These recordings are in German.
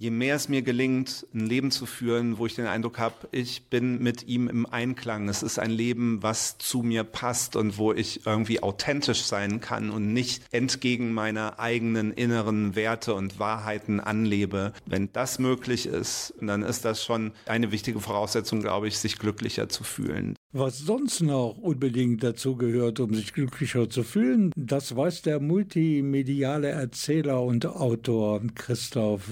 Je mehr es mir gelingt, ein Leben zu führen, wo ich den Eindruck habe, ich bin mit ihm im Einklang. Es ist ein Leben, was zu mir passt und wo ich irgendwie authentisch sein kann und nicht entgegen meiner eigenen inneren Werte und Wahrheiten anlebe. Wenn das möglich ist, dann ist das schon eine wichtige Voraussetzung, glaube ich, sich glücklicher zu fühlen. Was sonst noch unbedingt dazu gehört, um sich glücklicher zu fühlen, das weiß der multimediale Erzähler und Autor Christoph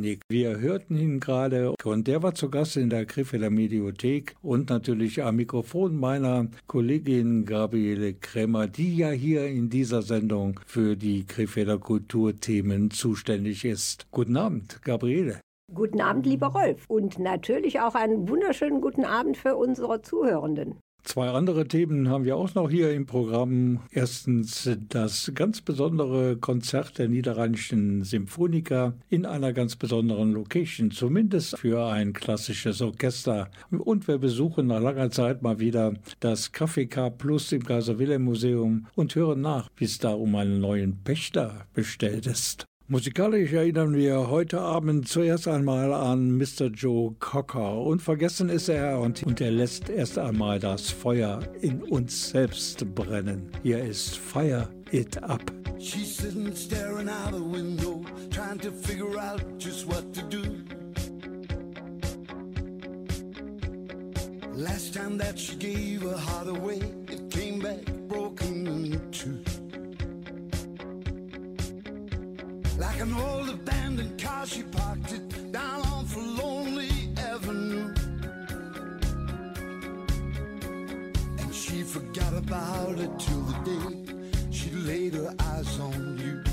Jauernick. Wir hörten ihn gerade und der war zu Gast in der Krefelder Mediothek und natürlich am Mikrofon meiner Kollegin Gabriele Krämer, die ja hier in dieser Sendung für die Krefelder Kulturthemen zuständig ist. Guten Abend, Gabriele. Guten Abend, lieber Rolf. Und natürlich auch einen wunderschönen guten Abend für unsere Zuhörenden. Zwei andere Themen haben wir auch noch hier im Programm. Erstens das ganz besondere Konzert der Niederrheinischen Symphoniker in einer ganz besonderen Location, zumindest für ein klassisches Orchester. Und wir besuchen nach langer Zeit mal wieder das Café K Plus im Kaiser Wilhelm Museum und hören nach, wie es da um einen neuen Pächter bestellt ist. Musikalisch erinnern wir heute Abend zuerst einmal an Mr. Joe Cocker. Unvergessen ist er und, und er lässt erst einmal das Feuer in uns selbst brennen. Hier ist Fire It Up. She's sitting staring out the window, trying to figure out just what to do. Last time that she gave her heart away, it came back broken in two. Like an old abandoned car, she parked it down on for Lonely Avenue. And she forgot about it till the day she laid her eyes on you.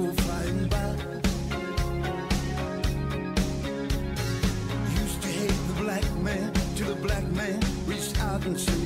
Used to hate the black man, till the black man reached out and saved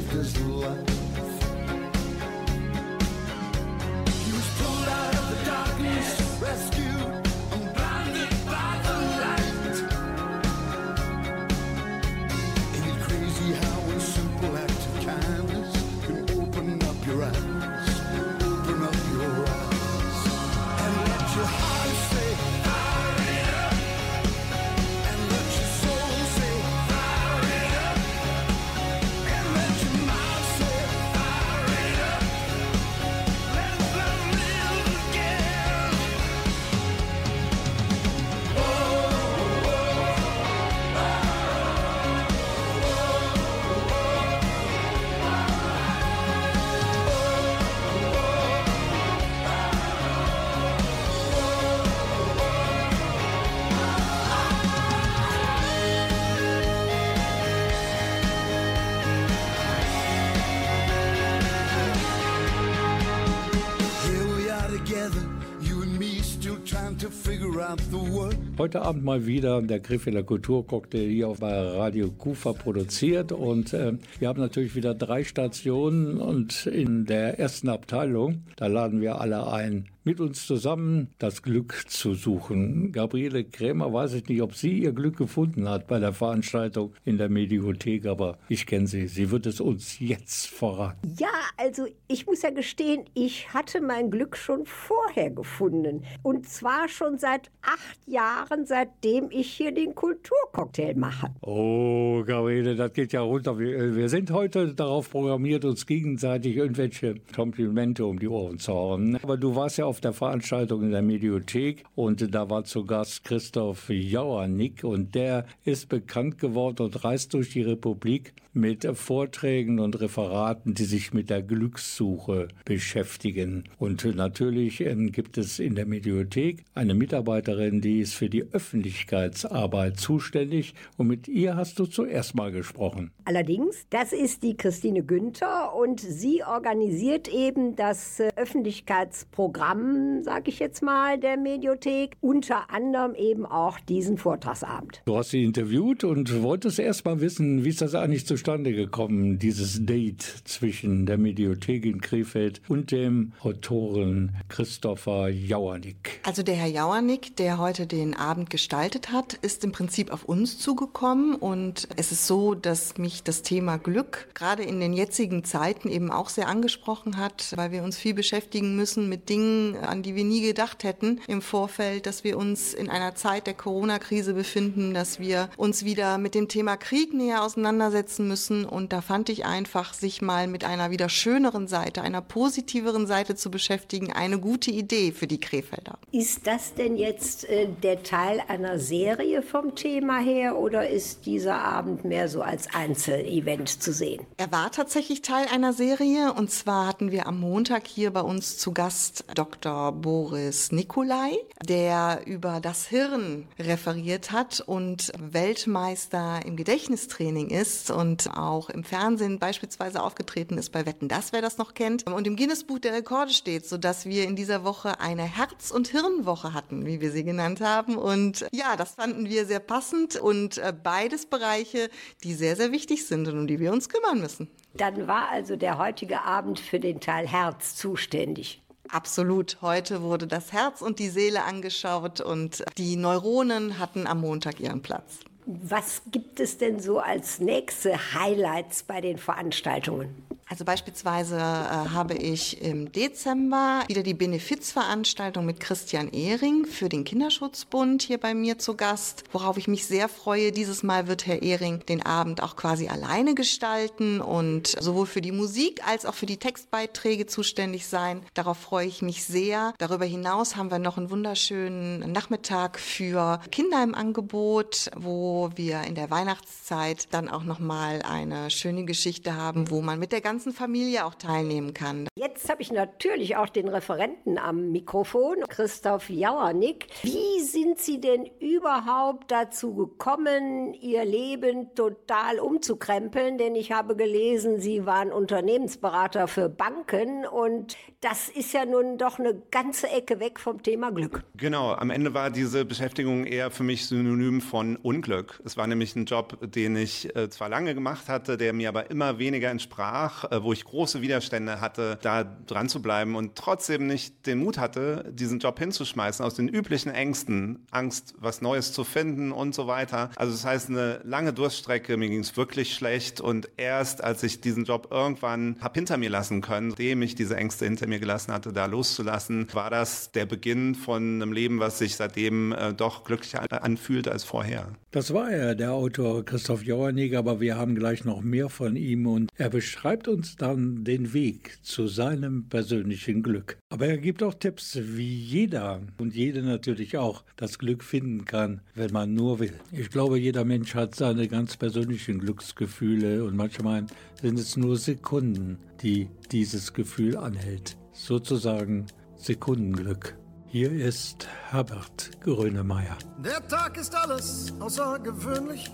Heute Abend mal wieder der Griffeler Kulturcocktail hier auf Radio Kufa produziert. Und äh, wir haben natürlich wieder drei Stationen und in der ersten Abteilung, da laden wir alle ein, mit uns zusammen das Glück zu suchen. Gabriele Krämer weiß ich nicht, ob sie ihr Glück gefunden hat bei der Veranstaltung in der Mediothek, aber ich kenne sie. Sie wird es uns jetzt verraten. Ja, also ich muss ja gestehen, ich hatte mein Glück schon vorher gefunden. Und zwar schon seit acht Jahren, seitdem ich hier den Kulturcocktail mache. Oh, Gabriele, das geht ja runter. Wir, wir sind heute darauf programmiert, uns gegenseitig irgendwelche Komplimente um die Ohren zu hauen. Aber du warst ja auf auf der Veranstaltung in der Mediothek. Und da war zu Gast Christoph Jauernick. Und der ist bekannt geworden und reist durch die Republik mit Vorträgen und Referaten, die sich mit der Glückssuche beschäftigen. Und natürlich ähm, gibt es in der Mediothek eine Mitarbeiterin, die ist für die Öffentlichkeitsarbeit zuständig und mit ihr hast du zuerst mal gesprochen. Allerdings, das ist die Christine Günther und sie organisiert eben das äh, Öffentlichkeitsprogramm, sage ich jetzt mal, der Mediothek, unter anderem eben auch diesen Vortragsabend. Du hast sie interviewt und wolltest erst mal wissen, wie ist das eigentlich zustande gekommen, dieses Date zwischen der Mediothek in Krefeld und dem Autoren Christopher Jauernick. Also der Herr Jauernick, der heute den Abend gestaltet hat, ist im Prinzip auf uns zugekommen und es ist so, dass mich das Thema Glück gerade in den jetzigen Zeiten eben auch sehr angesprochen hat, weil wir uns viel beschäftigen müssen mit Dingen, an die wir nie gedacht hätten im Vorfeld, dass wir uns in einer Zeit der Corona-Krise befinden, dass wir uns wieder mit dem Thema Krieg näher auseinandersetzen müssen und da fand ich einfach, sich mal mit einer wieder schöneren Seite, einer positiveren Seite zu beschäftigen, eine gute Idee für die Krefelder. Ist das denn jetzt äh, der Teil einer Serie vom Thema her oder ist dieser Abend mehr so als Einzelevent zu sehen? Er war tatsächlich Teil einer Serie und zwar hatten wir am Montag hier bei uns zu Gast Dr. Boris Nikolai, der über das Hirn referiert hat und Weltmeister im Gedächtnistraining ist und auch im Fernsehen beispielsweise aufgetreten ist bei Wetten, das wer das noch kennt und im Guinness-Buch der Rekorde steht, sodass wir in dieser Woche eine Herz- und Hirnwoche hatten, wie wir sie genannt haben. Und ja, das fanden wir sehr passend und äh, beides Bereiche, die sehr, sehr wichtig sind und um die wir uns kümmern müssen. Dann war also der heutige Abend für den Teil Herz zuständig. Absolut. Heute wurde das Herz und die Seele angeschaut und die Neuronen hatten am Montag ihren Platz. Was gibt es denn so als nächste Highlights bei den Veranstaltungen? Also beispielsweise äh, habe ich im Dezember wieder die Benefizveranstaltung mit Christian Ehring für den Kinderschutzbund hier bei mir zu Gast, worauf ich mich sehr freue. Dieses Mal wird Herr Ehring den Abend auch quasi alleine gestalten und sowohl für die Musik als auch für die Textbeiträge zuständig sein. Darauf freue ich mich sehr. Darüber hinaus haben wir noch einen wunderschönen Nachmittag für Kinder im Angebot, wo wir in der Weihnachtszeit dann auch noch mal eine schöne Geschichte haben, wo man mit der ganzen Familie auch teilnehmen kann. Jetzt habe ich natürlich auch den Referenten am Mikrofon, Christoph Jauernick. Wie sind Sie denn überhaupt dazu gekommen, Ihr Leben total umzukrempeln? Denn ich habe gelesen, Sie waren Unternehmensberater für Banken und das ist ja nun doch eine ganze Ecke weg vom Thema Glück. Genau, am Ende war diese Beschäftigung eher für mich synonym von Unglück. Es war nämlich ein Job, den ich äh, zwar lange gemacht hatte, der mir aber immer weniger entsprach, äh, wo ich große Widerstände hatte, da dran zu bleiben und trotzdem nicht den Mut hatte, diesen Job hinzuschmeißen aus den üblichen Ängsten, Angst, was Neues zu finden und so weiter. Also das heißt, eine lange Durststrecke, mir ging es wirklich schlecht und erst als ich diesen Job irgendwann habe hinter mir lassen können, nachdem ich diese Ängste hinter mir gelassen hatte, da loszulassen, war das der Beginn von einem Leben, was sich seitdem äh, doch glücklicher anfühlt als vorher. Das war er, der Autor Christoph Jauernig, aber wir haben gleich noch mehr von ihm und er beschreibt uns dann den Weg zu seinem persönlichen Glück. Aber er gibt auch Tipps, wie jeder und jede natürlich auch das Glück finden kann, wenn man nur will. Ich glaube, jeder Mensch hat seine ganz persönlichen Glücksgefühle und manchmal sind es nur Sekunden, die dieses Gefühl anhält. Sozusagen Sekundenglück. Hier ist Herbert Grönemeyer. Der Tag ist alles außergewöhnlich.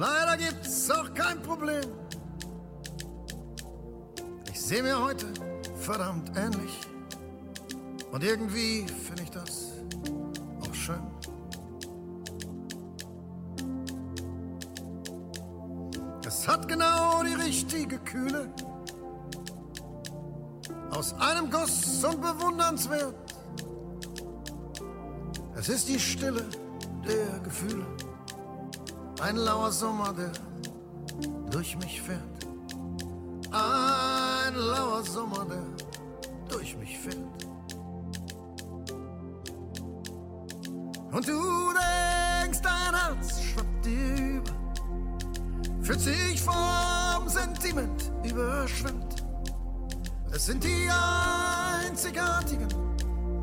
Leider gibt's auch kein Problem. Ich sehe mir heute verdammt ähnlich. Und irgendwie finde ich das auch schön. Es hat genau die richtige Kühle. Aus einem Guss und bewundernswert. Es ist die Stille der Gefühle. Ein lauer Sommer, der durch mich fährt. Ein lauer Sommer, der durch mich fährt. Und du denkst, dein Herz schwappt dir über, fühlt sich vom Sentiment überschwemmt. Es sind die einzigartigen,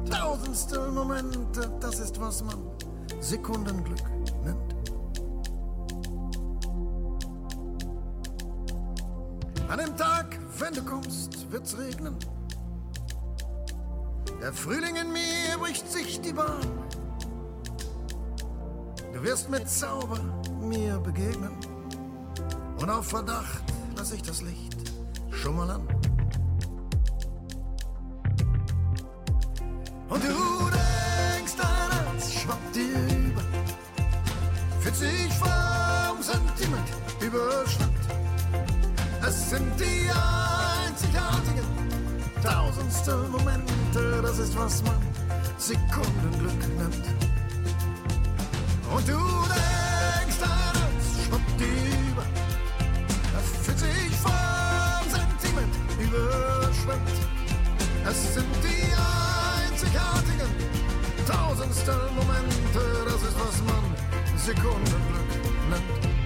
tausendstel Momente, das ist, was man Sekundenglück wird's regnen. Der Frühling in mir bricht sich die Bahn. Du wirst mit Zauber mir begegnen. Und auf Verdacht lass ich das Licht schon mal an. Und du tausendstel Momente, das ist, was man Sekundenglück nennt. Und du denkst, schwappt dir über, er fühlt sich vom Sentiment überschwemmt. Es sind die einzigartigen tausendstel Momente, das ist, was man Sekundenglück nennt.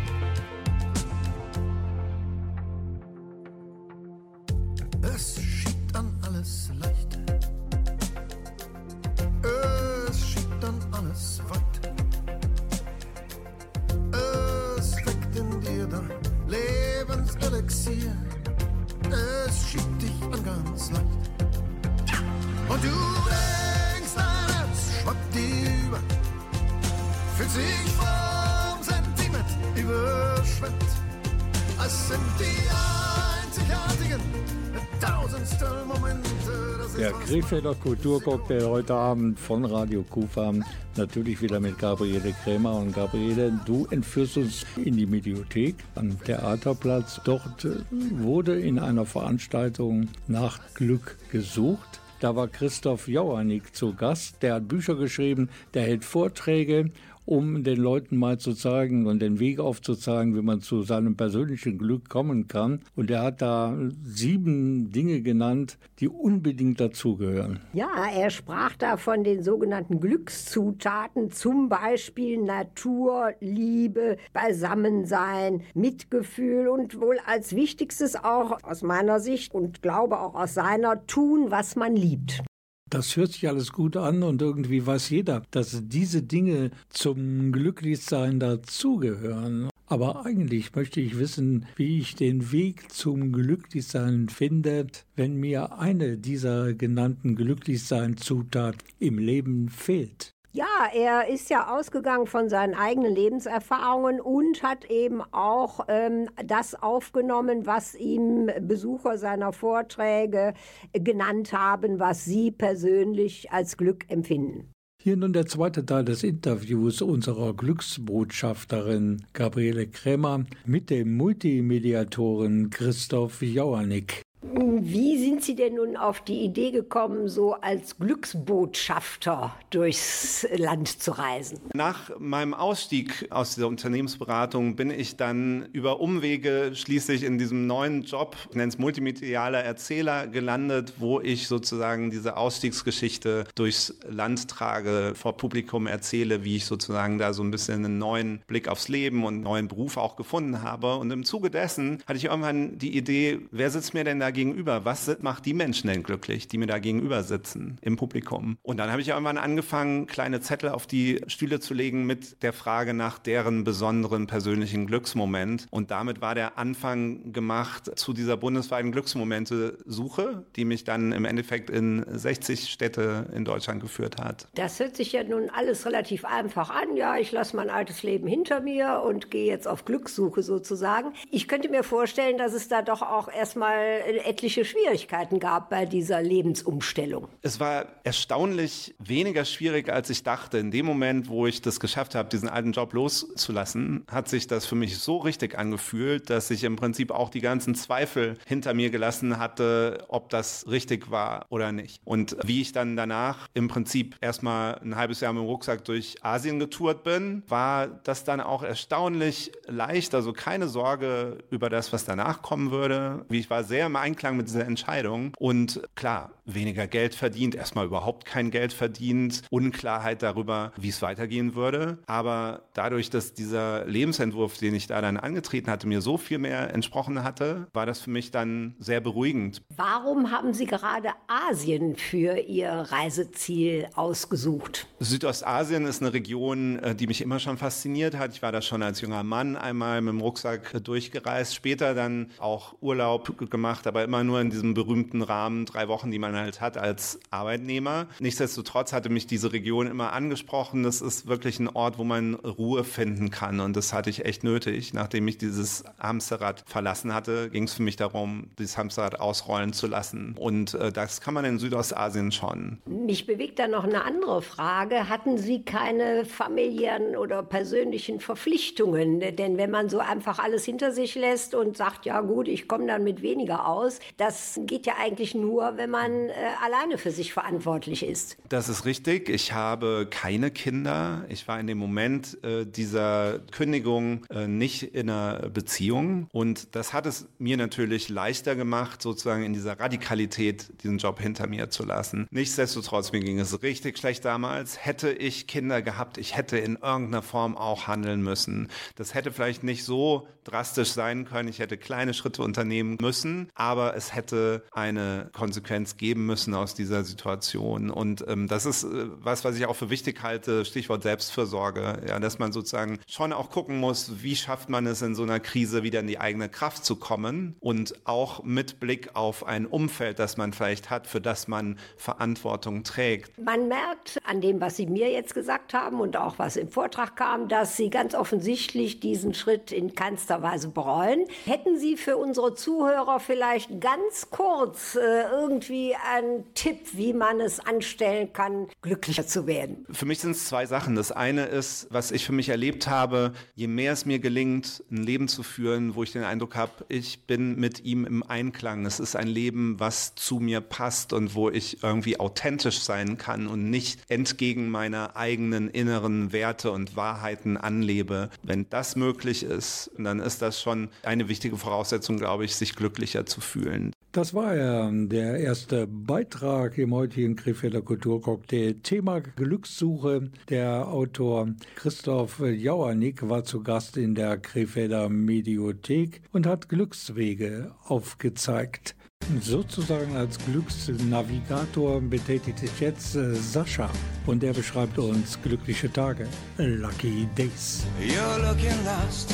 Krefelder Kulturcocktail heute Abend von Radio Kufa. Natürlich wieder mit Gabriele Krämer. Und Gabriele, du entführst uns in die Mediothek am Theaterplatz. Dort äh, wurde in einer Veranstaltung nach Glück gesucht. Da war Christoph Jauernick zu Gast. Der hat Bücher geschrieben, der hält Vorträge, um den Leuten mal zu zeigen und den Weg aufzuzeigen, wie man zu seinem persönlichen Glück kommen kann. Und er hat da sieben Dinge genannt, die unbedingt dazugehören. Ja, er sprach da von den sogenannten Glückszutaten, zum Beispiel Natur, Liebe, Beisammensein, Mitgefühl und wohl als wichtigstes auch aus meiner Sicht und glaube auch aus seiner, tun, was man liebt. Das hört sich alles gut an und irgendwie weiß jeder, dass diese Dinge zum Glücklichsein dazugehören. Aber eigentlich möchte ich wissen, wie ich den Weg zum Glücklichsein finde, wenn mir eine dieser genannten Glücklichsein-Zutat im Leben fehlt. Ja, er ist ja ausgegangen von seinen eigenen Lebenserfahrungen und hat eben auch ähm, das aufgenommen, was ihm Besucher seiner Vorträge genannt haben, was sie persönlich als Glück empfinden. Hier nun der zweite Teil des Interviews unserer Glücksbotschafterin Gabriele Krämer mit dem Multimediatoren Christoph Jauernick. Wie sind Sie denn nun auf die Idee gekommen, so als Glücksbotschafter durchs Land zu reisen? Nach meinem Ausstieg aus dieser Unternehmensberatung bin ich dann über Umwege schließlich in diesem neuen Job, ich nenne es multimedialer Erzähler, gelandet, wo ich sozusagen diese Ausstiegsgeschichte durchs Land trage, vor Publikum erzähle, wie ich sozusagen da so ein bisschen einen neuen Blick aufs Leben und einen neuen Beruf auch gefunden habe. Und im Zuge dessen hatte ich irgendwann die Idee, wer sitzt mir denn da gegenüber? Was macht die Menschen denn glücklich, die mir da gegenüber sitzen im Publikum? Und dann habe ich irgendwann angefangen, kleine Zettel auf die Stühle zu legen mit der Frage nach deren besonderen persönlichen Glücksmoment. Und damit war der Anfang gemacht zu dieser bundesweiten Glücksmomente-Suche, die mich dann im Endeffekt in 60 Städte in Deutschland geführt hat. Das hört sich ja nun alles relativ einfach an. Ja, ich lasse mein altes Leben hinter mir und gehe jetzt auf Glückssuche sozusagen. Ich könnte mir vorstellen, dass es da doch auch erstmal etliche Schwierigkeiten gab bei dieser Lebensumstellung. Es war erstaunlich weniger schwierig, als ich dachte. In dem Moment, wo ich das geschafft habe, diesen alten Job loszulassen, hat sich das für mich so richtig angefühlt, dass ich im Prinzip auch die ganzen Zweifel hinter mir gelassen hatte, ob das richtig war oder nicht. Und wie ich dann danach im Prinzip erstmal ein halbes Jahr mit dem Rucksack durch Asien getourt bin, war das dann auch erstaunlich leicht. Also keine Sorge über das, was danach kommen würde. Wie ich war sehr im Einklang mit dieser Entscheidung. Und klar, weniger Geld verdient, erstmal überhaupt kein Geld verdient, Unklarheit darüber, wie es weitergehen würde. Aber dadurch, dass dieser Lebensentwurf, den ich da dann angetreten hatte, mir so viel mehr entsprochen hatte, war das für mich dann sehr beruhigend. Warum haben Sie gerade Asien für Ihr Reiseziel ausgesucht? Südostasien ist eine Region, äh, die mich immer schon fasziniert hat. Ich war da schon als junger Mann einmal mit dem Rucksack durchgereist, später dann auch Urlaub gemacht, aber immer nur in diesem berühmten Rahmen, drei Wochen, die man halt hat als Arbeitnehmer. Nichtsdestotrotz hatte mich diese Region immer angesprochen. Das ist wirklich ein Ort, wo man Ruhe finden kann und das hatte ich echt nötig. Nachdem ich dieses Hamsterrad verlassen hatte, ging es für mich darum, dieses Hamsterrad ausrollen zu lassen und äh, das kann man in Südostasien schon. Mich bewegt da noch eine andere Frage. Hatten Sie keine familiären oder persönlichen Verpflichtungen? Denn wenn man so einfach alles hinter sich lässt und sagt, ja gut, ich komme dann mit weniger aus, das geht ja eigentlich nur, wenn man äh, alleine für sich verantwortlich ist. Das ist richtig. Ich habe keine Kinder. Ich war in dem Moment äh, dieser Kündigung äh, nicht in einer Beziehung. Und das hat es mir natürlich leichter gemacht, sozusagen in dieser Radikalität diesen Job hinter mir zu lassen. Nichtsdestotrotz, mir ging es richtig schlecht damals. Hätte ich Kinder gehabt, ich hätte in irgendeiner Form auch handeln müssen. Das hätte vielleicht nicht so drastisch sein können. Ich hätte kleine Schritte unternehmen müssen, aber es hätte eine Konsequenz geben müssen aus dieser Situation. Und ähm, das ist äh, was, was ich auch für wichtig halte, Stichwort Selbstfürsorge, ja, dass man sozusagen schon auch gucken muss, wie schafft man es in so einer Krise wieder in die eigene Kraft zu kommen und auch mit Blick auf ein Umfeld, das man vielleicht hat, für das man Verantwortung trägt. Man merkt an dem, was Sie mir jetzt gesagt haben und auch was im Vortrag kam, dass Sie ganz offensichtlich diesen Schritt in keinster Weise bereuen. Hätten Sie für unsere Zuhörer vielleicht ganz kurz äh, irgendwie einen Tipp, wie man es anstellen kann, glücklicher zu werden? Für mich sind es zwei Sachen. Das eine ist, was ich für mich erlebt habe, je mehr es mir gelingt, ein Leben zu führen, wo ich den Eindruck habe, ich bin mit ihm im Einklang. Es ist ein Leben, was zu mir passt und wo ich irgendwie authentisch sein kann und nicht entgegen meiner eigenen inneren Werte und Wahrheiten anlebe. Wenn das möglich ist, dann ist das schon eine wichtige Voraussetzung, glaube ich, sich glücklicher zu fühlen. Das war ja der erste Beitrag im heutigen Krefelder Kulturcocktail. Thema Glückssuche. Der Autor Christoph Jauernick war zu Gast in der Krefelder Mediothek und hat Glückswege aufgezeigt. Sozusagen als Glücksnavigator betätigt sich jetzt äh, Sascha und er beschreibt uns glückliche Tage, Lucky Days. You're looking lost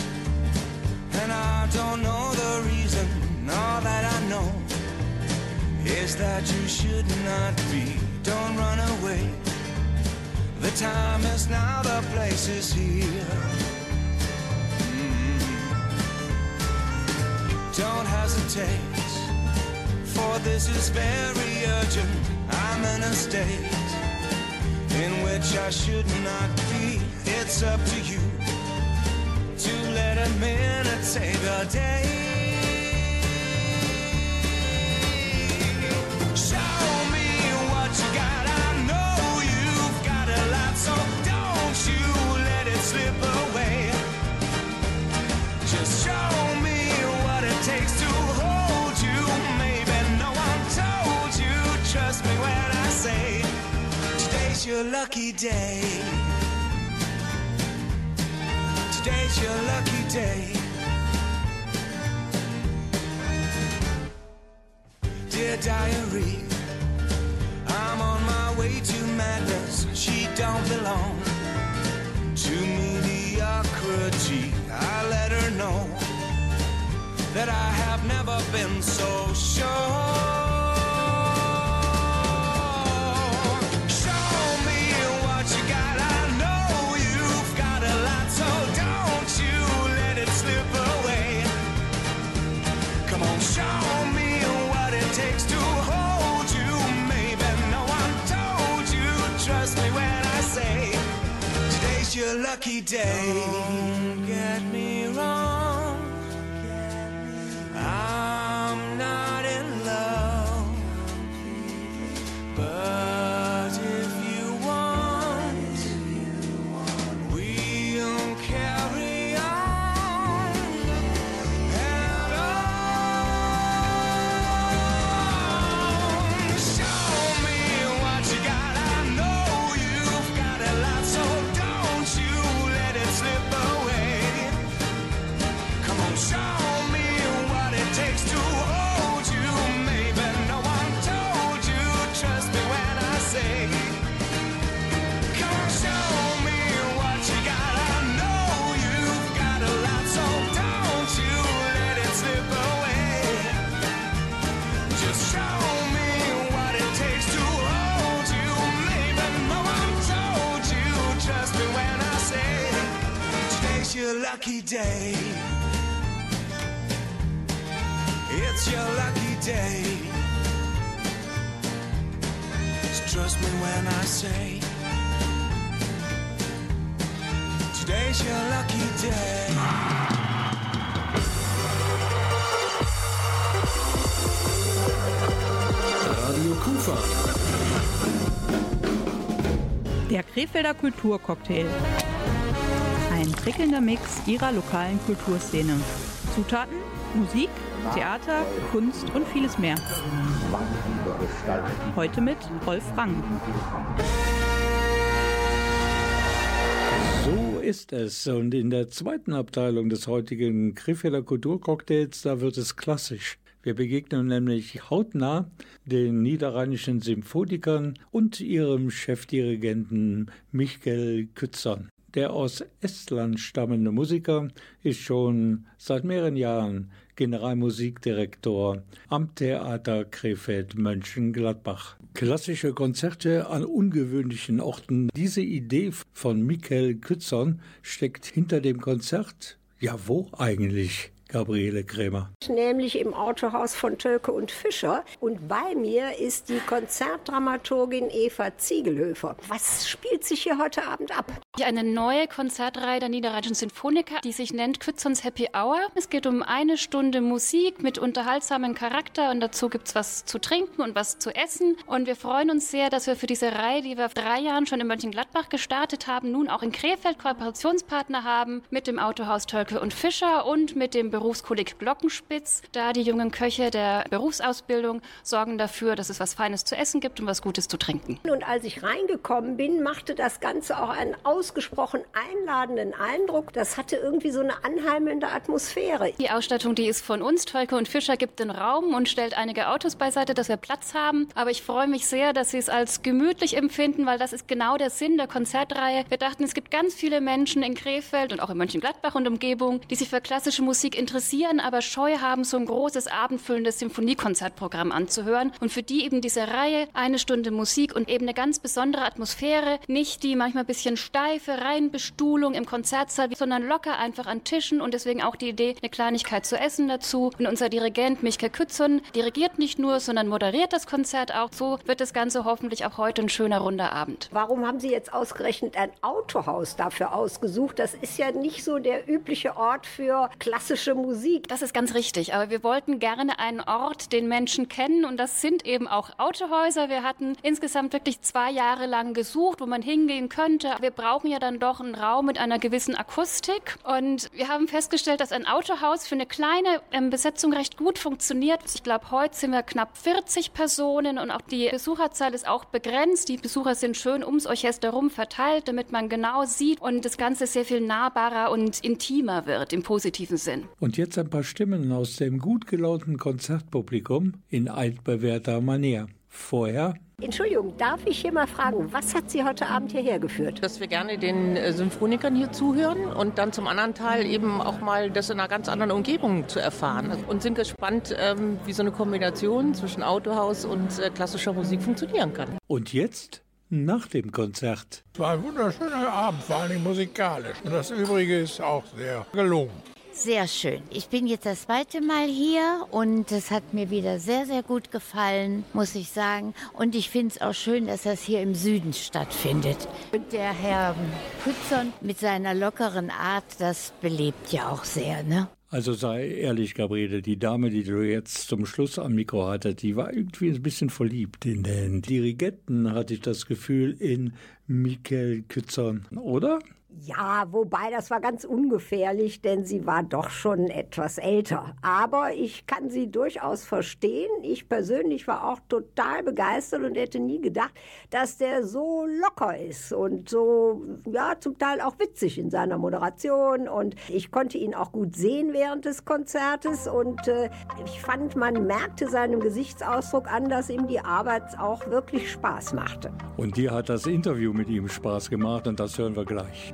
and I don't know the reason. All that I know is that you should not be. Don't run away. The time is now, the place is here. Mm. Don't hesitate, for this is very urgent. I'm in a state in which I should not be. It's up to you to let a minute save a day. Your lucky day. Today's your lucky day. Diary, I'm on my way to madness. She don't belong to mediocrity. I let her know that I have never been so sure. Day. Krefelder Kulturcocktail. Ein prickelnder Mix ihrer lokalen Kulturszene. Zutaten, Musik, Theater, Kunst und vieles mehr. Heute mit Rolf Rang. So ist es. Und in der zweiten Abteilung des heutigen Krefelder Kulturcocktails, da wird es klassisch. Wir begegnen nämlich hautnah den niederrheinischen Symphonikern und ihrem Chefdirigenten Michael Kützern. Der aus Estland stammende Musiker ist schon seit mehreren Jahren Generalmusikdirektor am Theater Krefeld Mönchengladbach. Klassische Konzerte an ungewöhnlichen Orten. Diese Idee von Michael Kützern steckt hinter dem Konzert. Ja, wo eigentlich? Gabriele Krämer. nämlich im Autohaus von Tölke und Fischer. Und bei mir ist die Konzertdramaturgin Eva Ziegelhöfer. Was spielt sich hier heute Abend ab? Eine neue Konzertreihe der Niederrheinischen Sinfoniker, die sich nennt Kützons Happy Hour. Es geht um eine Stunde Musik mit unterhaltsamen Charakter und dazu gibt's was zu trinken und was zu essen. Und wir freuen uns sehr, dass wir für diese Reihe, die wir vor drei Jahren schon in Mönchengladbach gestartet haben, nun auch in Krefeld Kooperationspartner haben mit dem Autohaus Tölke und Fischer und mit dem Berufskolleg Glockenspitz. Da die jungen Köche der Berufsausbildung sorgen dafür, dass es was Feines zu essen gibt und was Gutes zu trinken. Und als ich reingekommen bin, machte das Ganze auch einen ausgesprochen einladenden Eindruck. Das hatte irgendwie so eine anheimelnde Atmosphäre. Die Ausstattung, die ist von uns. Tolke und Fischer gibt den Raum und stellt einige Autos beiseite, dass wir Platz haben. Aber ich freue mich sehr, dass Sie es als gemütlich empfinden, weil das ist genau der Sinn der Konzertreihe. Wir dachten, es gibt ganz viele Menschen in Krefeld und auch in Mönchengladbach und Umgebung, die sich für klassische Musik interessieren, aber Scheu haben, so ein großes abendfüllendes Symphoniekonzertprogramm anzuhören. Und für die eben diese Reihe, eine Stunde Musik und eben eine ganz besondere Atmosphäre, nicht die manchmal ein bisschen steife Reihenbestuhlung im Konzertsaal, sondern locker einfach an Tischen und deswegen auch die Idee, eine Kleinigkeit zu essen dazu. Und unser Dirigent Michael Kützun dirigiert nicht nur, sondern moderiert das Konzert auch. So wird das Ganze hoffentlich auch heute ein schöner runder Abend. Warum haben Sie jetzt ausgerechnet ein Autohaus dafür ausgesucht? Das ist ja nicht so der übliche Ort für klassische Musik. Das ist ganz richtig, aber wir wollten gerne einen Ort, den Menschen kennen und das sind eben auch Autohäuser. Wir hatten insgesamt wirklich zwei Jahre lang gesucht, wo man hingehen könnte. Wir brauchen ja dann doch einen Raum mit einer gewissen Akustik und wir haben festgestellt, dass ein Autohaus für eine kleine ähm, Besetzung recht gut funktioniert. Ich glaube, heute sind wir knapp 40 Personen und auch die Besucherzahl ist auch begrenzt. Die Besucher sind schön ums Orchester rum verteilt, damit man genau sieht und das Ganze sehr viel nahbarer und intimer wird im positiven Sinn. Und jetzt ein paar Stimmen aus dem gut gelaunten Konzertpublikum in altbewährter Manier. Vorher Entschuldigung, darf ich hier mal fragen, was hat Sie heute Abend hierher geführt? dass wir gerne den äh, Symphonikern hier zuhören und dann zum anderen Teil eben auch mal das in einer ganz anderen Umgebung zu erfahren. Und sind gespannt, ähm, wie so eine Kombination zwischen Autohaus und äh, klassischer Musik funktionieren kann. und jetzt nach dem Konzert. Es war ein wunderschöner Abend, vor allem musikalisch. Und das Übrige ist auch sehr gelungen. Sehr schön. Ich bin jetzt das zweite Mal hier und es hat mir wieder sehr, sehr gut gefallen, muss ich sagen. Und ich finde es auch schön, dass das hier im Süden stattfindet. Und der Herr Pützern mit seiner lockeren Art, das belebt ja auch sehr, ne? Also sei ehrlich, Gabriele, die Dame, die du jetzt zum Schluss am Mikro hattest, die war irgendwie ein bisschen verliebt in den Dirigenten, hatte ich das Gefühl, in Michael Kützern, oder? Ja, wobei das war ganz ungefährlich, denn sie war doch schon etwas älter. Aber ich kann sie durchaus verstehen. Ich persönlich war auch total begeistert und hätte nie gedacht, dass der so locker ist und so, ja, zum Teil auch witzig in seiner Moderation. Und ich konnte ihn auch gut sehen während des Konzertes und äh, ich fand, man merkte seinem Gesichtsausdruck an, dass ihm die Arbeit auch wirklich Spaß machte. Und dir hat das Interview mit ihm Spaß gemacht und das hören wir gleich.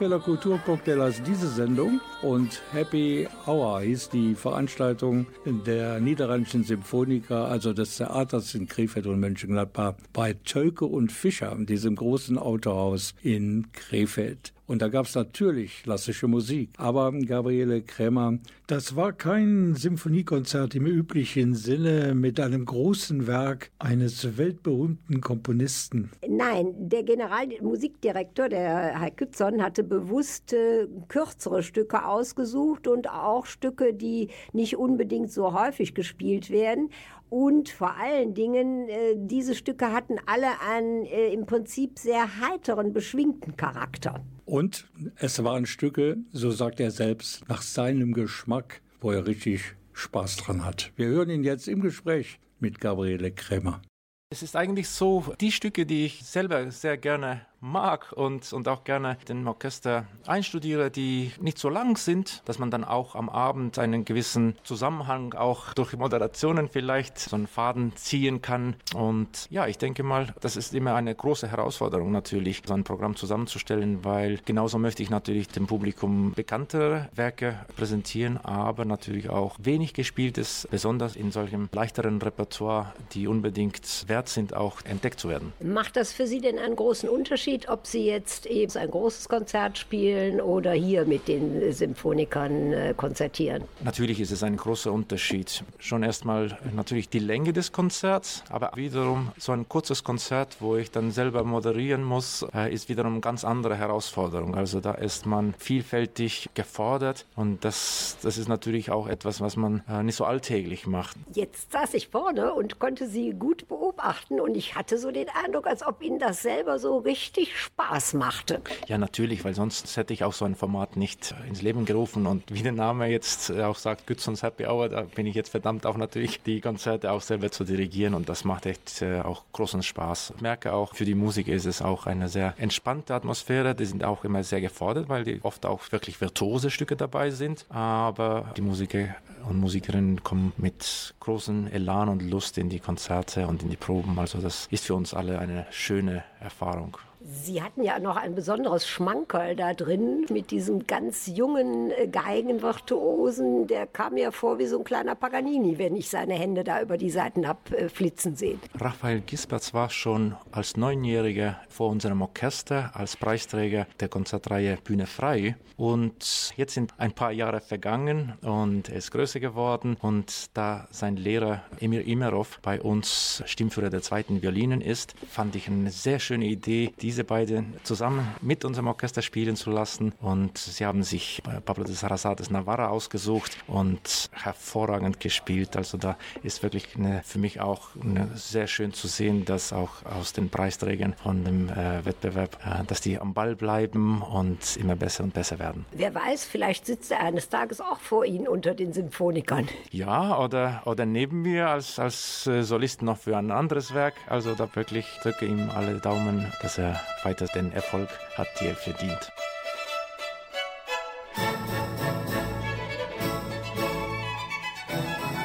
Krefelder Kulturcocktail heißt diese Sendung und Happy Hour hieß die Veranstaltung der Niederrheinischen Symphoniker, also des Theaters in Krefeld und Mönchengladbach, bei Tölke und Fischer, diesem großen Autohaus in Krefeld. Und da gab es natürlich klassische Musik. Aber Gabriele Krämer, das war kein Symphoniekonzert im üblichen Sinne mit einem großen Werk eines weltberühmten Komponisten. Nein, der Generalmusikdirektor, der Herr Kützon, hatte bewusst äh, kürzere Stücke ausgesucht und auch Stücke, die nicht unbedingt so häufig gespielt werden. Und vor allen Dingen, äh, diese Stücke hatten alle einen äh, im Prinzip sehr heiteren, beschwingten Charakter. Und es waren Stücke, so sagt er selbst, nach seinem Geschmack, wo er richtig Spaß dran hat. Wir hören ihn jetzt im Gespräch mit Gabriele Krämer. Es ist eigentlich so, die Stücke, die ich selber sehr gerne mag und, und auch gerne den Orchester einstudiere, die nicht so lang sind, dass man dann auch am Abend einen gewissen Zusammenhang auch durch Moderationen vielleicht so einen Faden ziehen kann. Und ja, ich denke mal, das ist immer eine große Herausforderung natürlich, so ein Programm zusammenzustellen, weil genauso möchte ich natürlich dem Publikum bekanntere Werke präsentieren, aber natürlich auch wenig gespieltes, besonders in solchem leichteren Repertoire, die unbedingt wert sind, auch entdeckt zu werden. Macht das für Sie denn einen großen Unterschied, ob Sie jetzt eben ein großes Konzert spielen oder hier mit den Symphonikern äh, konzertieren? Natürlich ist es ein großer Unterschied. Schon erstmal natürlich die Länge des Konzerts, aber wiederum so ein kurzes Konzert, wo ich dann selber moderieren muss, äh, ist wiederum eine ganz andere Herausforderung. Also da ist man vielfältig gefordert und das, das ist natürlich auch etwas, was man äh, nicht so alltäglich macht. Jetzt saß ich vorne und konnte Sie gut beobachten und ich hatte so den Eindruck, als ob Ihnen das selber so richtig Spaß machte. Ja, natürlich, weil sonst hätte ich auch so ein Format nicht ins Leben gerufen. Und wie der Name jetzt auch sagt, Gützons Happy Hour, da bin ich jetzt verdammt auch natürlich, die Konzerte auch selber zu dirigieren. Und das macht echt äh, auch großen Spaß. Ich merke auch, für die Musiker ist es auch eine sehr entspannte Atmosphäre. Die sind auch immer sehr gefordert, weil die oft auch wirklich virtuose Stücke dabei sind. Aber die Musiker und Musikerinnen kommen mit großem Elan und Lust in die Konzerte und in die Proben. Also das ist für uns alle eine schöne Erfahrung. Sie hatten ja noch ein besonderes Schmankerl da drin mit diesem ganz jungen äh, Geigenvirtuosen. Der kam mir vor wie so ein kleiner Paganini, wenn ich seine Hände da über die Seiten hab äh, sehen. Raphael Gisberts war schon als Neunjähriger vor unserem Orchester als Preisträger der Konzertreihe Bühne frei. Und jetzt sind ein paar Jahre vergangen und er ist größer geworden. Und da sein Lehrer Emir Imerov bei uns Stimmführer der zweiten Violinen ist, fand ich eine sehr schöne Idee, diese beiden zusammen mit unserem Orchester spielen zu lassen. Und sie haben sich äh, Pablo de Sarasates Navarra ausgesucht und hervorragend gespielt. Also da ist wirklich eine, für mich auch eine, sehr schön zu sehen, dass auch aus den Preisträgern von dem äh, Wettbewerb, äh, dass die am Ball bleiben und immer besser und besser werden. Wer weiß, vielleicht sitzt er eines Tages auch vor Ihnen unter den Symphonikern. Ja, oder, oder neben mir als, als äh, Solist noch für ein anderes Werk. Also da wirklich drücke ihm alle Daumen, dass er weiter den Erfolg hat, die er verdient.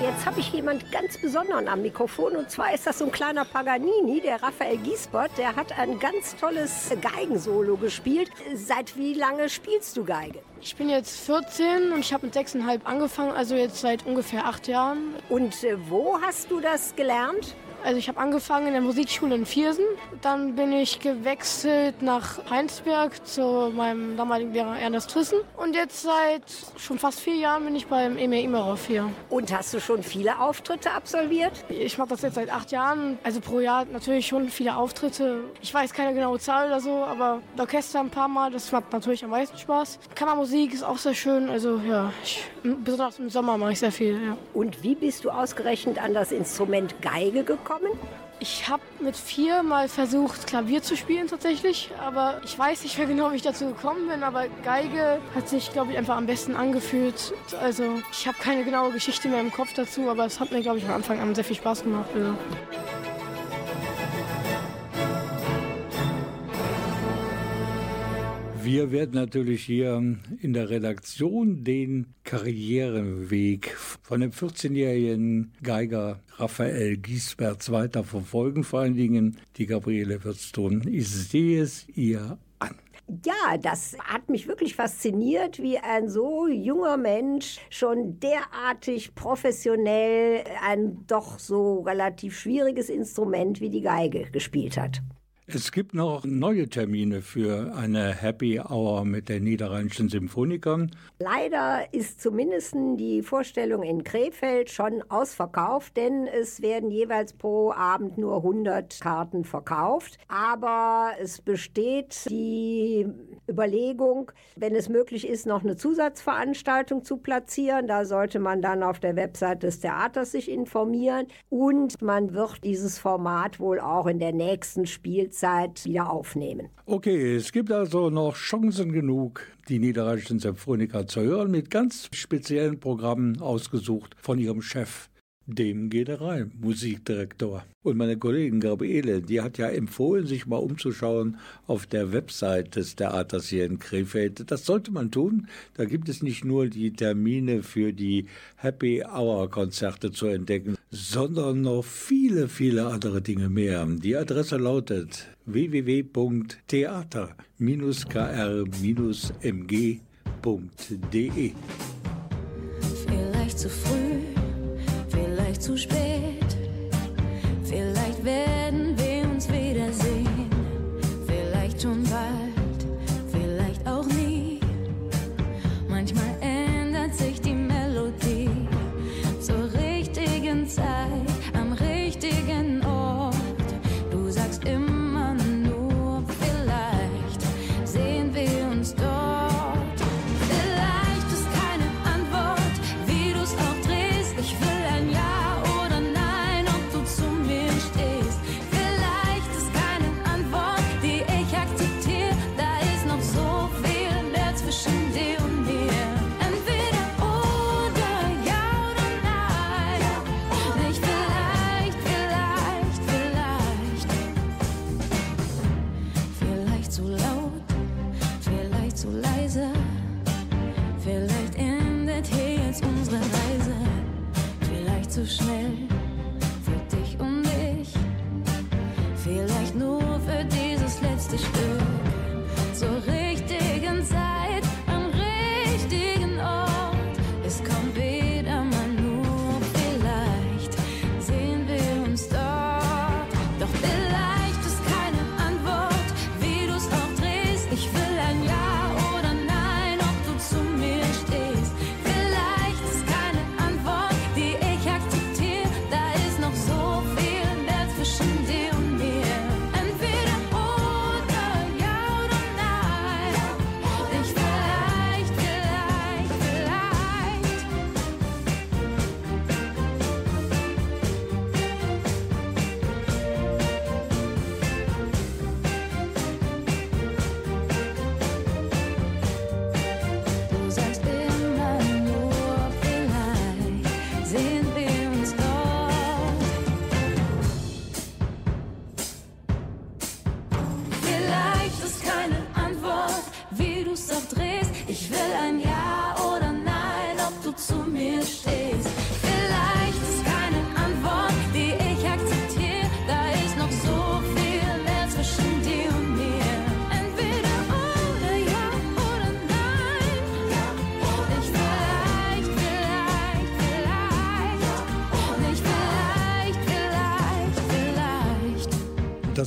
Jetzt habe ich jemand ganz Besonderen am Mikrofon und zwar ist das so ein kleiner Paganini, der Raphael Giesbert. Der hat ein ganz tolles Geigensolo gespielt. Seit wie lange spielst du Geige? Ich bin jetzt 14 und ich habe mit 6,5 angefangen, also jetzt seit ungefähr acht Jahren. Und äh, wo hast du das gelernt? Also ich habe angefangen in der Musikschule in Viersen. Dann bin ich gewechselt nach Heinsberg zu meinem damaligen Lehrer Ernest Thyssen. Und jetzt seit schon fast vier Jahren bin ich beim Emir Imerov hier. Und hast du schon viele Auftritte absolviert? Ich mache das jetzt seit acht Jahren. Also pro Jahr natürlich schon viele Auftritte. Ich weiß keine genaue Zahl oder so, aber Orchester ein paar Mal, das macht natürlich am meisten Spaß. Kammermusik ist auch sehr schön. Also ja, ich, besonders im Sommer mache ich sehr viel. Ja. Und wie bist du ausgerechnet an das Instrument Geige gekommen? Ich habe mit vier mal versucht, Klavier zu spielen tatsächlich, aber ich weiß nicht mehr genau, wie ich dazu gekommen bin, aber Geige hat sich, glaube ich, einfach am besten angefühlt. Also ich habe keine genaue Geschichte mehr im Kopf dazu, aber es hat mir, glaube ich, am Anfang an sehr viel Spaß gemacht. Also. Wir werden natürlich hier in der Redaktion den Karriereweg von dem 14-jährigen Geiger Raphael Giesberts weiter verfolgen. Vor allen Dingen die Gabriele wird's tun. Ich sehe es ihr an. Ja, das hat mich wirklich fasziniert, wie ein so junger Mensch schon derartig professionell ein doch so relativ schwieriges Instrument wie die Geige gespielt hat. Es gibt noch neue Termine für eine Happy Hour mit den Niederrheinischen Symphonikern. Leider ist zumindest die Vorstellung in Krefeld schon ausverkauft, denn es werden jeweils pro Abend nur 100 Karten verkauft. Aber es besteht die Überlegung, wenn es möglich ist, noch eine Zusatzveranstaltung zu platzieren. Da sollte man dann auf der Website des Theaters sich informieren. Und man wird dieses Format wohl auch in der nächsten Spielzeit wieder aufnehmen. Okay, es gibt also noch Chancen genug, die Niederrheinischen Symphoniker zu hören, mit ganz speziellen Programmen ausgesucht von ihrem Chef, dem Generalmusikdirektor. Und meine Kollegin Gabriele, die hat ja empfohlen, sich mal umzuschauen auf der Website des Theaters hier in Krefeld. Das sollte man tun. Da gibt es nicht nur die Termine für die Happy Hour Konzerte zu entdecken, sondern noch viele, viele andere Dinge mehr. Die Adresse lautet www.theater-kr-mg.de. Vielleicht zu früh, vielleicht zu spät.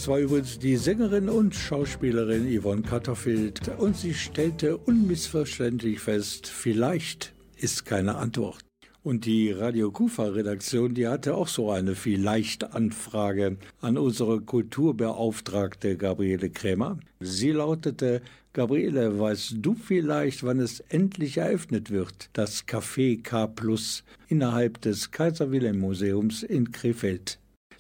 Das war übrigens die Sängerin und Schauspielerin Yvonne Katterfield und sie stellte unmissverständlich fest, vielleicht ist keine Antwort. Und die Radio Kufa-Redaktion, die hatte auch so eine Vielleicht-Anfrage an unsere Kulturbeauftragte Gabriele Krämer. Sie lautete, Gabriele, weißt du vielleicht, wann es endlich eröffnet wird, das Café K Plus innerhalb des Kaiser Wilhelm Museums in Krefeld?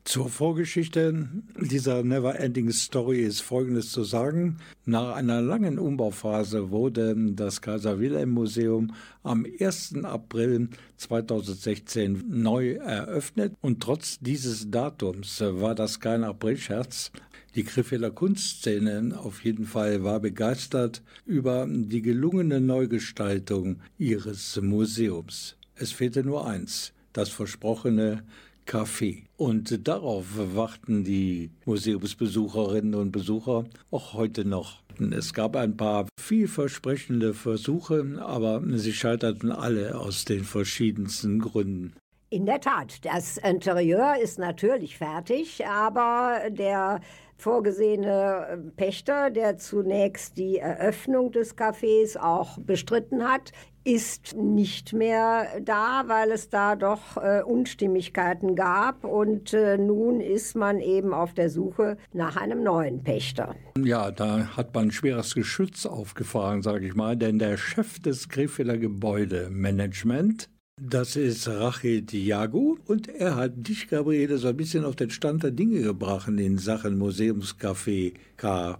Zur Vorgeschichte dieser Never-Ending Story ist Folgendes zu sagen. Nach einer langen Umbauphase wurde das Kaiser Wilhelm Museum am 1. April 2016 neu eröffnet und trotz dieses Datums war das kein Aprilscherz. Die Krefelder Kunstszene auf jeden Fall war begeistert über die gelungene Neugestaltung ihres Museums. Es fehlte nur eins, das versprochene Café. Und darauf warten die Museumsbesucherinnen und Besucher auch heute noch. Es gab ein paar vielversprechende Versuche, aber sie scheiterten alle aus den verschiedensten Gründen. In der Tat, das Interieur ist natürlich fertig, aber der vorgesehene Pächter, der zunächst die Eröffnung des Cafés auch bestritten hat, ist nicht mehr da, weil es da doch äh, Unstimmigkeiten gab und äh, nun ist man eben auf der Suche nach einem neuen Pächter. Ja, da hat man schweres Geschütz aufgefahren, sage ich mal, denn der Chef des Krefelder Gebäudemanagement, das ist Rachel Diago und er hat dich, Gabriele, so ein bisschen auf den Stand der Dinge gebracht in Sachen Museumscafé K+.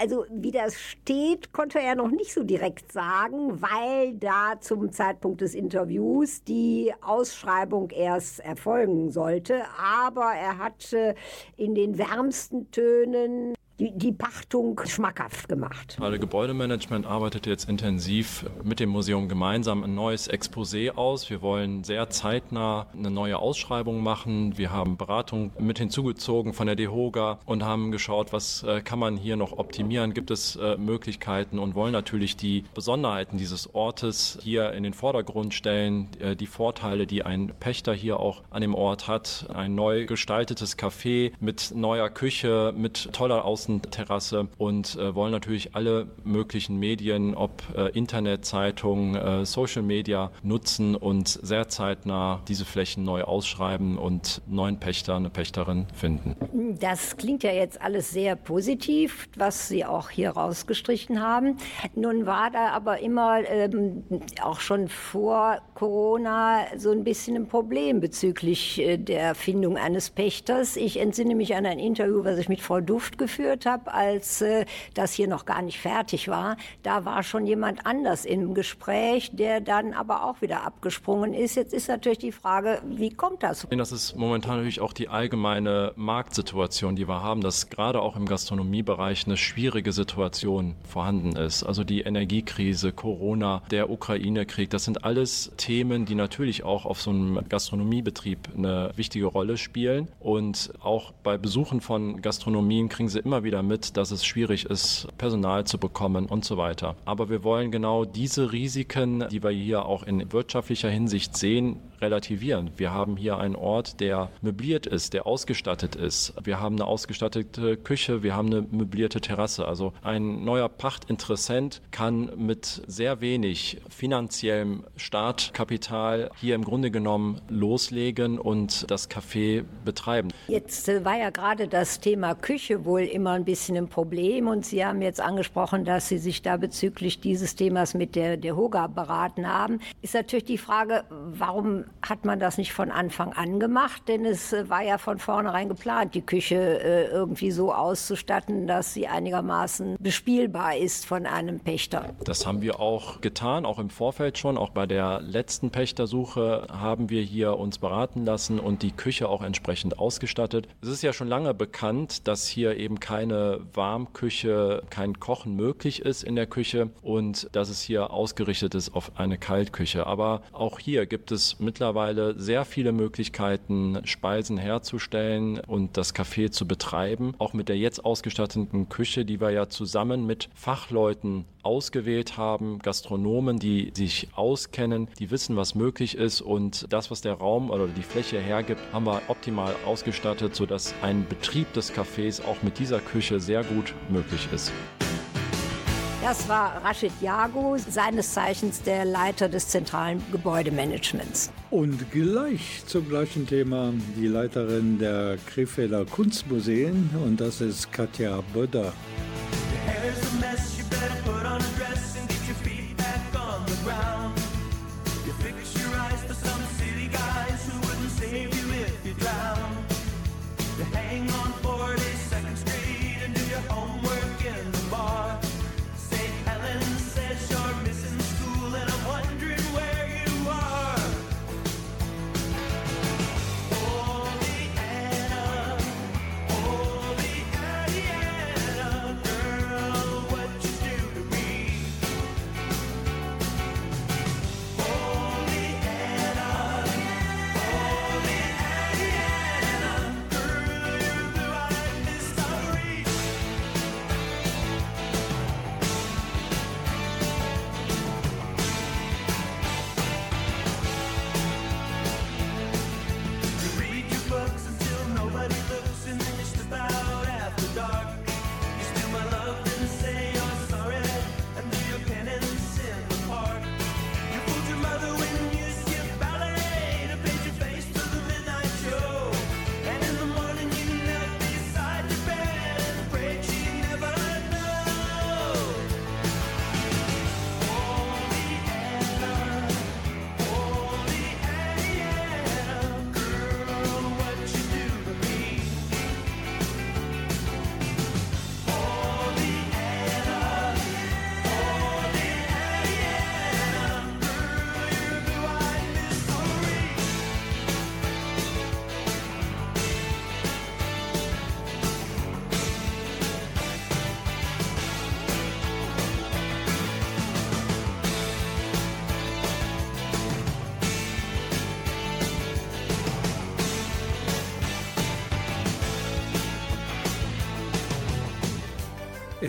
Also wie das steht, konnte er noch nicht so direkt sagen, weil da zum Zeitpunkt des Interviews die Ausschreibung erst erfolgen sollte. Aber er hat äh, in den wärmsten Tönen die, die Pachtung schmackhaft gemacht. Alle Gebäudemanagement arbeitet jetzt intensiv mit dem Museum gemeinsam ein neues Exposé aus. Wir wollen sehr zeitnah eine neue Ausschreibung machen. Wir haben Beratung mit hinzugezogen von der DEHOGA und haben geschaut, was äh, kann man hier noch optimieren, gibt es äh, Möglichkeiten und wollen natürlich die Besonderheiten dieses Ortes hier in den Vordergrund stellen, äh, die Vorteile, die ein Pächter hier auch an dem Ort hat. Ein neu gestaltetes Café mit neuer Küche, mit toller Außenterrasse und äh, wollen natürlich alle möglichen Medien, ob äh, Internet, Zeitung, äh, Social Media nutzen und sehr zeitnah diese Flächen neu ausschreiben und neuen Pächter, eine Pächterin finden. Das klingt ja jetzt alles sehr positiv, was Sie auch hier rausgestrichen haben. Nun war da aber immer ähm, auch schon vor Corona so ein bisschen ein Problem bezüglich der Findung eines Pächters. Ich entsinne mich an ein Interview, was ich mit Frau Duft geführt habe, als äh, das hier noch gar nicht fertig war. Da war schon jemand anders im Gespräch, der dann aber auch wieder abgesprungen ist. Jetzt ist natürlich die Frage, wie kommt das? Das ist momentan natürlich auch die allgemeine Marktsituation, die wir haben, dass gerade auch im Gastronomiebereich eine schwierige Situation vorhanden ist. Also die Energiekrise, Corona, der Ukraine-Krieg, das sind alles Themen, die natürlich auch auf so einem Gastronomiebetrieb eine wichtige Rolle spielen. Und auch bei Besuchen von Gastronomien kriegen sie immer wieder wieder mit, dass es schwierig ist, Personal zu bekommen und so weiter. Aber wir wollen genau diese Risiken, die wir hier auch in wirtschaftlicher Hinsicht sehen, relativieren. Wir haben hier einen Ort, der möbliert ist, der ausgestattet ist. Wir haben eine ausgestattete Küche, wir haben eine möblierte Terrasse. Also ein neuer Pachtinteressent kann mit sehr wenig finanziellem Startkapital hier im Grunde genommen loslegen und das Café betreiben. Jetzt äh, war ja gerade das Thema Küche wohl immer ein bisschen ein Problem und Sie haben jetzt angesprochen, dass Sie sich da bezüglich dieses Themas mit der, der Hoga beraten haben. Ist natürlich die Frage, warum hat man das nicht von Anfang an gemacht? Denn es äh, war ja von vornherein geplant, die Küche äh, irgendwie so auszustatten, dass sie einigermaßen bespielbar ist von einem Pächter. Das haben wir auch getan, auch im Vorfeld schon. Auch bei der letzten Pächtersuche haben wir hier uns beraten lassen und die Küche auch entsprechend ausgestattet. Es ist ja schon lange bekannt, dass hier eben keine Warmküche, kein Kochen möglich ist in der Küche und dass es hier ausgerichtet ist auf eine Kaltküche. Aber auch hier gibt es mittlerweile sehr viele Möglichkeiten, Speisen herzustellen und das Café zu betreiben. Auch mit der jetzt ausgestatteten Küche, die wir ja zusammen mit Fachleuten ausgewählt haben, Gastronomen, die sich auskennen, die wissen, was möglich ist und das, was der Raum oder die Fläche hergibt, haben wir optimal ausgestattet, sodass ein Betrieb des Cafés auch mit dieser Küche sehr gut möglich ist. Das war Rashid Jago, seines Zeichens der Leiter des zentralen Gebäudemanagements. Und gleich zum gleichen Thema die Leiterin der Krefelder Kunstmuseen und das ist Katja Böder.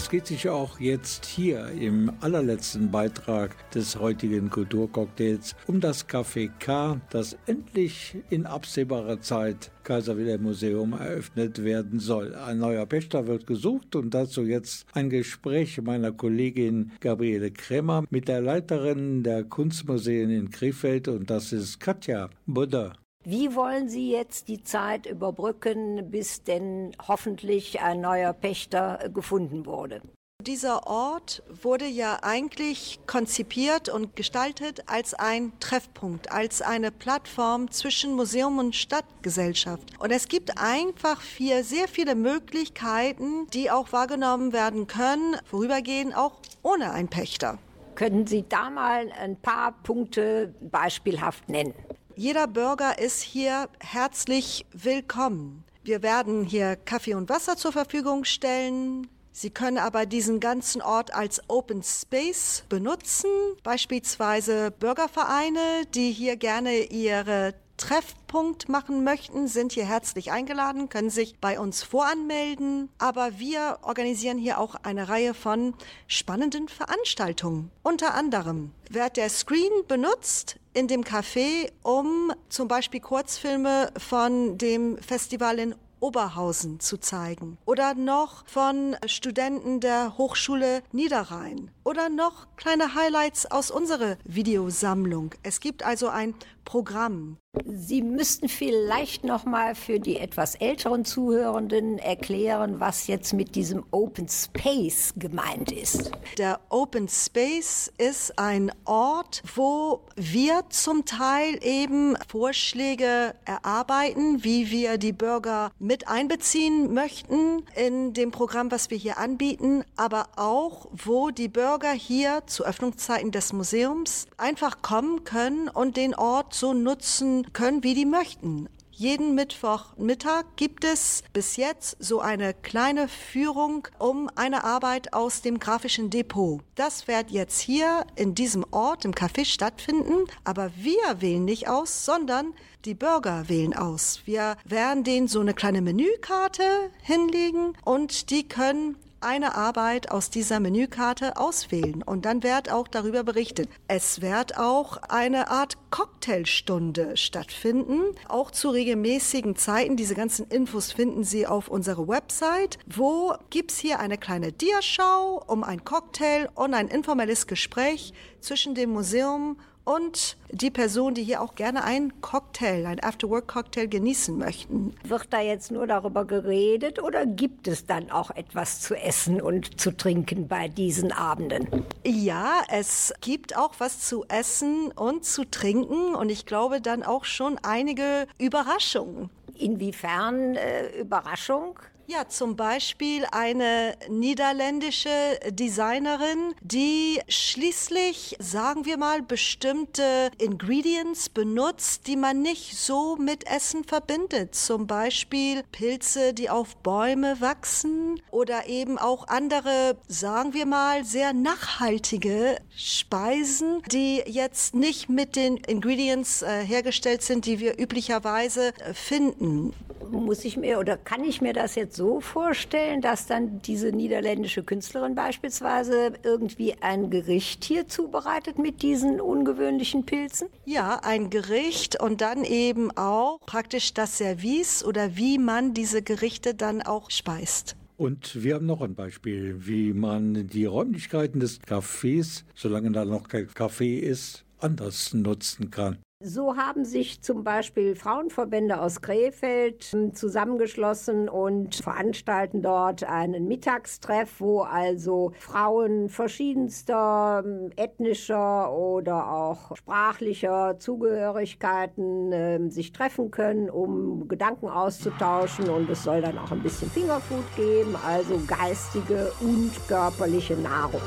Es geht sich auch jetzt hier im allerletzten Beitrag des heutigen Kulturcocktails um das Café K, das endlich in absehbarer Zeit Kaiser Wilhelm Museum eröffnet werden soll. Ein neuer Pächter wird gesucht und dazu jetzt ein Gespräch meiner Kollegin Gabriele Krämer mit der Leiterin der Kunstmuseen in Krefeld und das ist Katja Budder. Wie wollen Sie jetzt die Zeit überbrücken, bis denn hoffentlich ein neuer Pächter äh, gefunden wurde? Dieser Ort wurde ja eigentlich konzipiert und gestaltet als ein Treffpunkt, als eine Plattform zwischen Museum und Stadtgesellschaft. Und es gibt einfach vier sehr viele Möglichkeiten, die auch wahrgenommen werden können, vorübergehend auch ohne einen Pächter. Können Sie da mal ein paar Punkte beispielhaft nennen? Jeder Bürger ist hier herzlich willkommen. Wir werden hier Kaffee und Wasser zur Verfügung stellen. Sie können aber diesen ganzen Ort als Open Space benutzen, beispielsweise Bürgervereine, die hier gerne ihre Treffpunkt machen möchten, sind hier herzlich eingeladen, können sich bei uns voranmelden. Aber wir organisieren hier auch eine Reihe von spannenden Veranstaltungen. Unter anderem wird der Screen benutzt in dem Café, um zum Beispiel Kurzfilme von dem Festival in Oberhausen zu zeigen. Oder noch von Studenten der Hochschule Niederrhein. Oder noch kleine Highlights aus unserer Videosammlung. Es gibt also ein Programm. Sie müssten vielleicht noch mal für die etwas älteren Zuhörenden erklären, was jetzt mit diesem Open Space gemeint ist. Der Open Space ist ein Ort, wo wir zum Teil eben Vorschläge erarbeiten, wie wir die Bürger mit einbeziehen möchten in dem Programm, was wir hier anbieten, aber auch, wo die Bürger hier zu Öffnungszeiten des Museums einfach kommen können und den Ort so nutzen können, wie die möchten. Jeden Mittwochmittag gibt es bis jetzt so eine kleine Führung um eine Arbeit aus dem grafischen Depot. Das wird jetzt hier in diesem Ort im Café stattfinden, aber wir wählen nicht aus, sondern die Bürger wählen aus. Wir werden denen so eine kleine Menükarte hinlegen und die können eine Arbeit aus dieser Menükarte auswählen und dann wird auch darüber berichtet. Es wird auch eine Art Cocktailstunde stattfinden, auch zu regelmäßigen Zeiten. Diese ganzen Infos finden Sie auf unserer Website. Wo gibt's hier eine kleine Diaschau um ein Cocktail und ein informelles Gespräch zwischen dem Museum und die Person, die hier auch gerne einen Cocktail, ein After-Work-Cocktail genießen möchten. Wird da jetzt nur darüber geredet oder gibt es dann auch etwas zu essen und zu trinken bei diesen Abenden? Ja, es gibt auch was zu essen und zu trinken und ich glaube dann auch schon einige Überraschungen. Inwiefern äh, Überraschung? Ja, zum Beispiel eine niederländische Designerin, die schließlich, sagen wir mal, bestimmte Ingredients benutzt, die man nicht so mit Essen verbindet. Zum Beispiel Pilze, die auf Bäume wachsen oder eben auch andere, sagen wir mal, sehr nachhaltige Speisen, die jetzt nicht mit den Ingredients äh, hergestellt sind, die wir üblicherweise äh, finden. Muss ich mir oder kann ich mir das jetzt so vorstellen, dass dann diese niederländische Künstlerin beispielsweise irgendwie ein Gericht hier zubereitet mit diesen ungewöhnlichen Pilzen? Ja, ein Gericht und dann eben auch praktisch das Service oder wie man diese Gerichte dann auch speist. Und wir haben noch ein Beispiel, wie man die Räumlichkeiten des Cafés, solange da noch kein Café ist, anders nutzen kann. So haben sich zum Beispiel Frauenverbände aus Krefeld ähm, zusammengeschlossen und veranstalten dort einen Mittagstreff, wo also Frauen verschiedenster ähm, ethnischer oder auch sprachlicher Zugehörigkeiten äh, sich treffen können, um Gedanken auszutauschen. Und es soll dann auch ein bisschen Fingerfood geben, also geistige und körperliche Nahrung.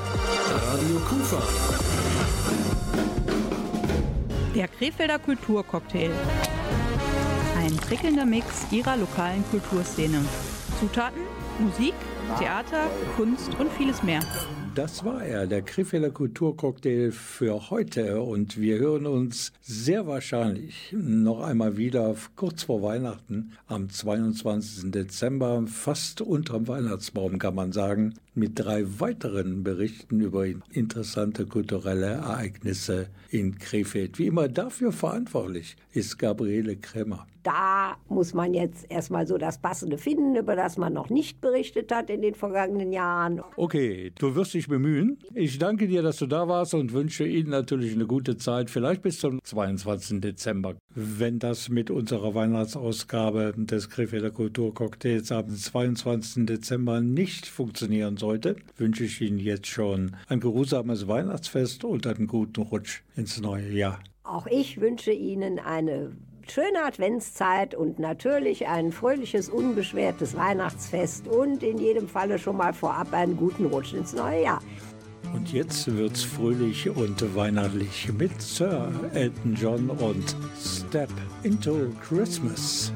Radio Kufa. Der Krefelder Kulturcocktail. Ein prickelnder Mix ihrer lokalen Kulturszene. Zutaten, Musik, Theater, Kunst und vieles mehr. Das war er, der Krefelder Kulturcocktail für heute. Und wir hören uns sehr wahrscheinlich noch einmal wieder kurz vor Weihnachten am 22. Dezember, fast unterm Weihnachtsbaum kann man sagen, mit drei weiteren Berichten über interessante kulturelle Ereignisse in Krefeld. Wie immer dafür verantwortlich ist Gabriele Kremmer. Da muss man jetzt erstmal so das Passende finden, über das man noch nicht berichtet hat in den vergangenen Jahren. Okay, du wirst dich bemühen. Ich danke dir, dass du da warst und wünsche Ihnen natürlich eine gute Zeit, vielleicht bis zum 22. Dezember. Wenn das mit unserer Weihnachtsausgabe des Krefelder Kulturcocktails am 22. Dezember nicht funktionieren sollte, wünsche ich Ihnen jetzt schon ein geruhsames Weihnachtsfest und einen guten Rutsch ins neue Jahr. Auch ich wünsche Ihnen eine schöne Adventszeit und natürlich ein fröhliches, unbeschwertes Weihnachtsfest und in jedem Falle schon mal vorab einen guten Rutsch ins neue Jahr. Und jetzt wird's fröhlich und weihnachtlich mit Sir Elton John und Step into Christmas.